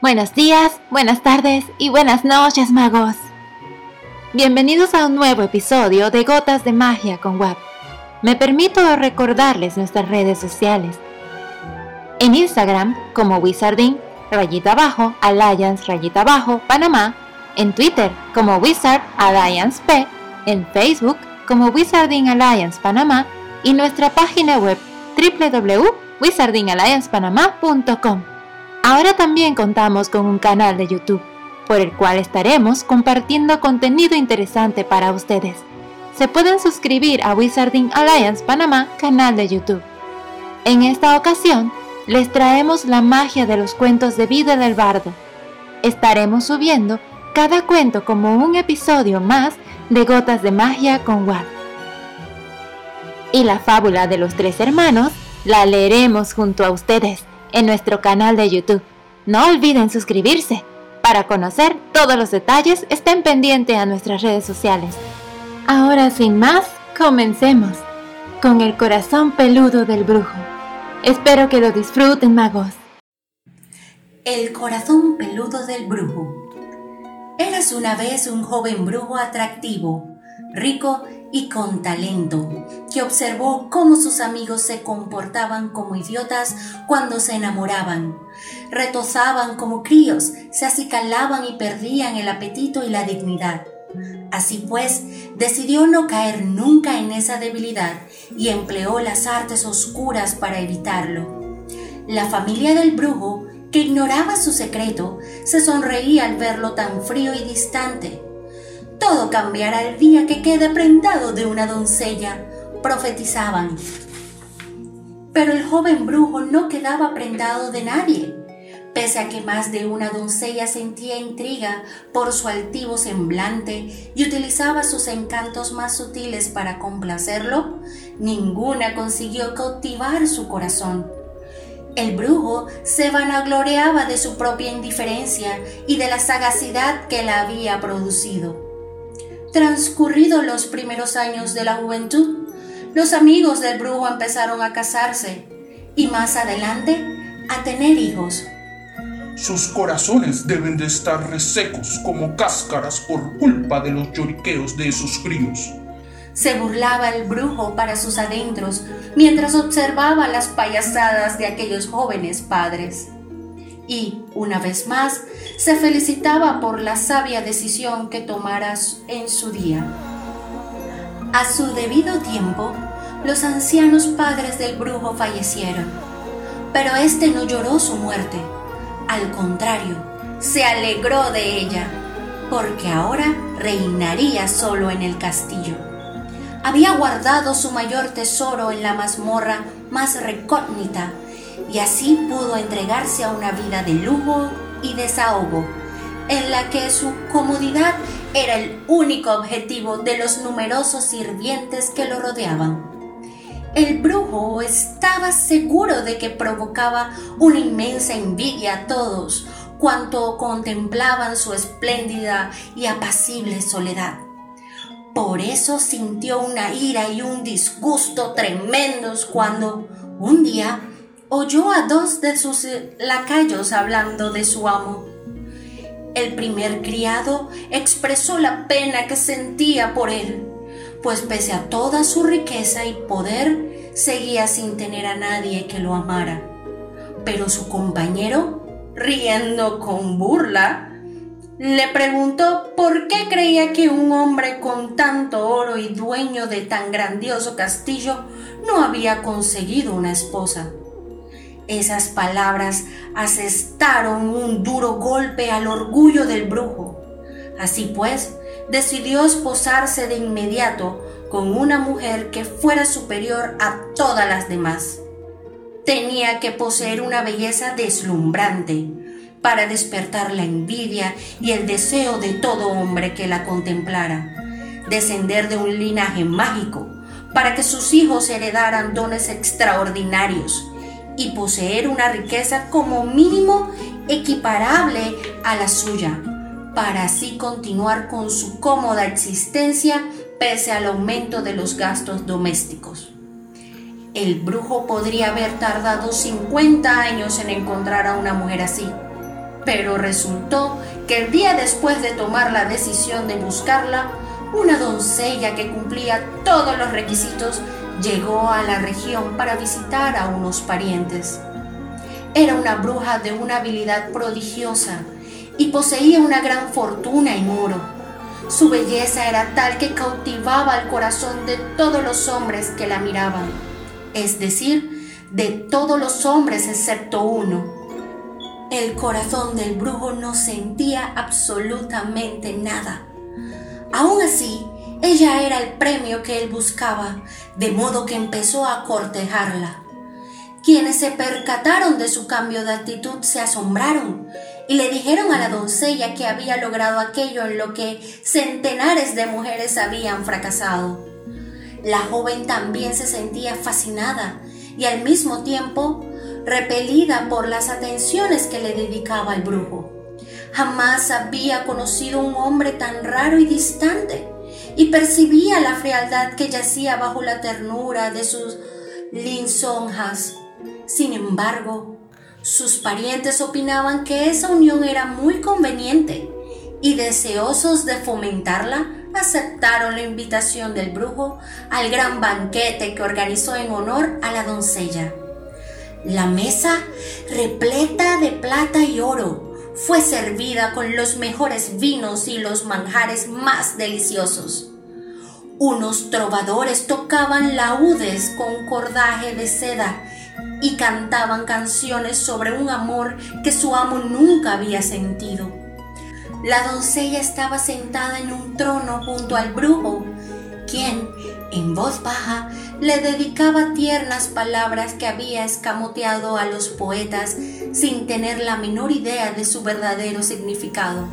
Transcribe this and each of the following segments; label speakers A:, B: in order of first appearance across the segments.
A: Buenos días, buenas tardes y buenas noches, magos. Bienvenidos a un nuevo episodio de Gotas de Magia con WAP. Me permito recordarles nuestras redes sociales. En Instagram como Wizarding, rayita abajo, Alliance, rayita abajo, Panamá. En Twitter como Wizard Alliance P. En Facebook como Wizarding Alliance Panamá. Y nuestra página web www.wizardingalliancepanamá.com. Ahora también contamos con un canal de YouTube, por el cual estaremos compartiendo contenido interesante para ustedes. Se pueden suscribir a Wizarding Alliance Panamá canal de YouTube. En esta ocasión, les traemos la magia de los cuentos de vida del bardo. Estaremos subiendo cada cuento como un episodio más de Gotas de Magia con WAP. Y la fábula de los tres hermanos la leeremos junto a ustedes en nuestro canal de YouTube. No olviden suscribirse. Para conocer todos los detalles, estén pendientes a nuestras redes sociales. Ahora sin más, comencemos con el corazón peludo del brujo. Espero que lo disfruten, magos.
B: El corazón peludo del brujo. Eras una vez un joven brujo atractivo, rico y con talento, que observó cómo sus amigos se comportaban como idiotas cuando se enamoraban. Retozaban como críos, se acicalaban y perdían el apetito y la dignidad. Así pues, decidió no caer nunca en esa debilidad y empleó las artes oscuras para evitarlo. La familia del brujo, que ignoraba su secreto, se sonreía al verlo tan frío y distante todo cambiará el día que quede prendado de una doncella, profetizaban. Pero el joven brujo no quedaba prendado de nadie. Pese a que más de una doncella sentía intriga por su altivo semblante y utilizaba sus encantos más sutiles para complacerlo, ninguna consiguió cautivar su corazón. El brujo se vanagloriaba de su propia indiferencia y de la sagacidad que la había producido. Transcurridos los primeros años de la juventud, los amigos del brujo empezaron a casarse y más adelante a tener hijos.
C: Sus corazones deben de estar resecos como cáscaras por culpa de los lloriqueos de esos críos.
B: Se burlaba el brujo para sus adentros mientras observaba las payasadas de aquellos jóvenes padres y, una vez más, se felicitaba por la sabia decisión que tomaras en su día. A su debido tiempo, los ancianos padres del brujo fallecieron, pero éste no lloró su muerte. Al contrario, se alegró de ella, porque ahora reinaría solo en el castillo. Había guardado su mayor tesoro en la mazmorra más recógnita y así pudo entregarse a una vida de lujo y desahogo, en la que su comodidad era el único objetivo de los numerosos sirvientes que lo rodeaban. El brujo estaba seguro de que provocaba una inmensa envidia a todos cuanto contemplaban su espléndida y apacible soledad. Por eso sintió una ira y un disgusto tremendos cuando, un día, oyó a dos de sus lacayos hablando de su amo. El primer criado expresó la pena que sentía por él, pues pese a toda su riqueza y poder, seguía sin tener a nadie que lo amara. Pero su compañero, riendo con burla, le preguntó por qué creía que un hombre con tanto oro y dueño de tan grandioso castillo no había conseguido una esposa. Esas palabras asestaron un duro golpe al orgullo del brujo. Así pues, decidió esposarse de inmediato con una mujer que fuera superior a todas las demás. Tenía que poseer una belleza deslumbrante para despertar la envidia y el deseo de todo hombre que la contemplara, descender de un linaje mágico para que sus hijos heredaran dones extraordinarios y poseer una riqueza como mínimo equiparable a la suya, para así continuar con su cómoda existencia pese al aumento de los gastos domésticos. El brujo podría haber tardado 50 años en encontrar a una mujer así, Pero resultó que el día después de tomar la decisión de buscarla, una doncella que cumplía todos los requisitos llegó a la región para visitar a unos parientes. Era una bruja de una habilidad prodigiosa y poseía una gran fortuna en oro. Su belleza era tal que cautivaba el corazón de todos los hombres que la miraban, es decir, de todos los hombres excepto uno, el corazón del brujo no sentía absolutamente nada. Aún así, ella era el premio que él buscaba, de modo que empezó a cortejarla. Quienes se percataron de su cambio de actitud se asombraron y le dijeron a la doncella que había logrado aquello en lo que centenares de mujeres habían fracasado. La joven también se sentía fascinada y al mismo tiempo repelida por las atenciones que le dedicaba el brujo. Jamás había conocido un hombre tan raro y distante, y percibía la frialdad que yacía bajo la ternura de sus linzonjas. Sin embargo, sus parientes opinaban que esa unión era muy conveniente y deseosos de fomentarla, aceptaron la invitación del brujo al gran banquete que organizó en honor a la doncella. La mesa, repleta de plata y oro, fue servida con los mejores vinos y los manjares más deliciosos. Unos trovadores tocaban laúdes con cordaje de seda y cantaban canciones sobre un amor que su amo nunca había sentido. La doncella estaba sentada en un trono junto al brujo, quien, en voz baja, le dedicaba tiernas palabras que había escamoteado a los poetas sin tener la menor idea de su verdadero significado.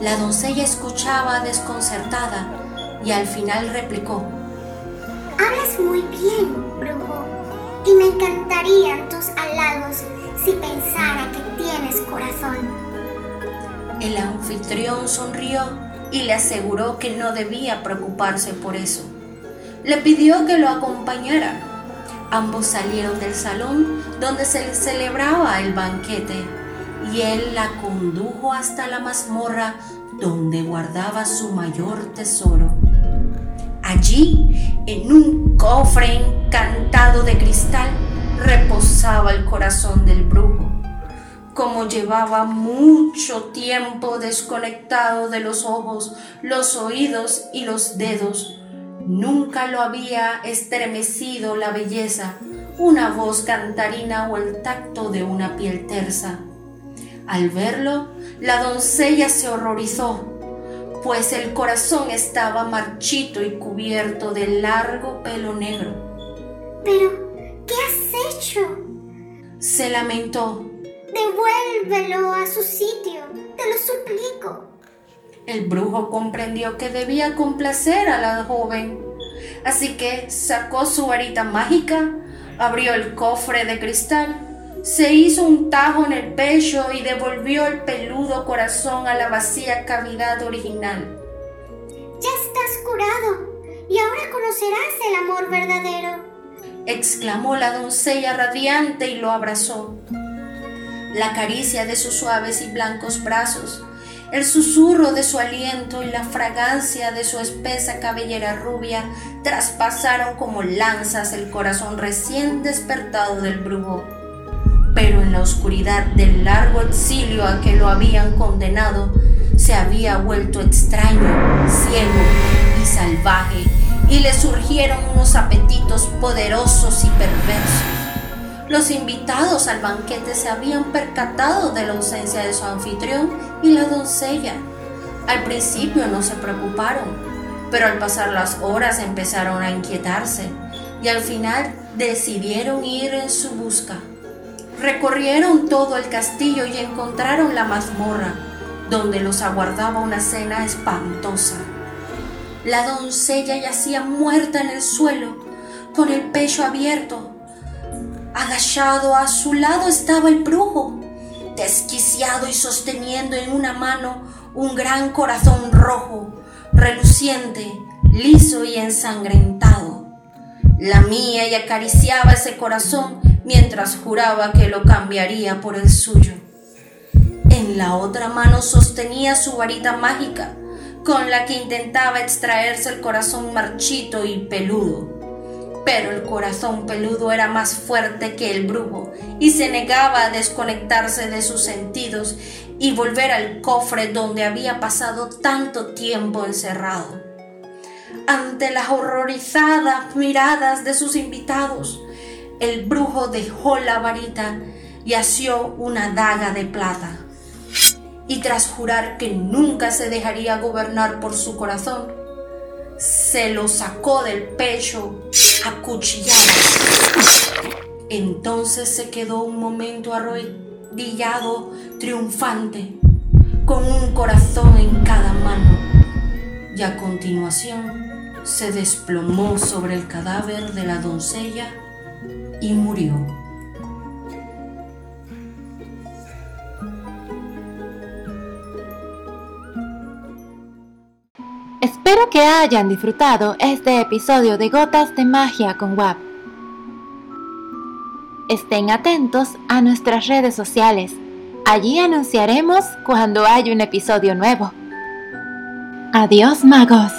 B: La doncella escuchaba desconcertada y al final replicó,
D: Hablas muy bien, brujo, y me encantarían tus halagos si pensara que tienes corazón.
B: El anfitrión sonrió y le aseguró que no debía preocuparse por eso le pidió que lo acompañara. Ambos salieron del salón donde se celebraba el banquete y él la condujo hasta la mazmorra donde guardaba su mayor tesoro. Allí, en un cofre encantado de cristal, reposaba el corazón del brujo. Como llevaba mucho tiempo desconectado de los ojos, los oídos y los dedos, Nunca lo había estremecido la belleza, una voz cantarina o el tacto de una piel tersa. Al verlo, la doncella se horrorizó, pues el corazón estaba marchito y cubierto de largo pelo negro.
D: Pero, ¿qué has hecho?
B: Se lamentó.
D: Devuélvelo a su sitio, te lo suplico.
B: El brujo comprendió que debía complacer a la joven, así que sacó su varita mágica, abrió el cofre de cristal, se hizo un tajo en el pecho y devolvió el peludo corazón a la vacía cavidad original.
D: Ya estás curado y ahora conocerás el amor verdadero,
B: exclamó la doncella radiante y lo abrazó. La caricia de sus suaves y blancos brazos el susurro de su aliento y la fragancia de su espesa cabellera rubia traspasaron como lanzas el corazón recién despertado del brujo. Pero en la oscuridad del largo exilio a que lo habían condenado, se había vuelto extraño, ciego y salvaje, y le surgieron unos apetitos poderosos y perversos. Los invitados al banquete se habían percatado de la ausencia de su anfitrión y la doncella. Al principio no se preocuparon, pero al pasar las horas empezaron a inquietarse y al final decidieron ir en su busca. Recorrieron todo el castillo y encontraron la mazmorra, donde los aguardaba una cena espantosa. La doncella yacía muerta en el suelo, con el pecho abierto, Agachado a su lado estaba el brujo, desquiciado y sosteniendo en una mano un gran corazón rojo, reluciente, liso y ensangrentado. La mía y acariciaba ese corazón mientras juraba que lo cambiaría por el suyo. En la otra mano sostenía su varita mágica, con la que intentaba extraerse el corazón marchito y peludo. Pero el corazón peludo era más fuerte que el brujo y se negaba a desconectarse de sus sentidos y volver al cofre donde había pasado tanto tiempo encerrado. Ante las horrorizadas miradas de sus invitados, el brujo dejó la varita y asió una daga de plata. Y tras jurar que nunca se dejaría gobernar por su corazón, se lo sacó del pecho a cuchilladas. Entonces se quedó un momento arrodillado, triunfante, con un corazón en cada mano. Y a continuación se desplomó sobre el cadáver de la doncella y murió.
A: Que hayan disfrutado este episodio de Gotas de Magia con WAP. Estén atentos a nuestras redes sociales. Allí anunciaremos cuando haya un episodio nuevo. Adiós magos.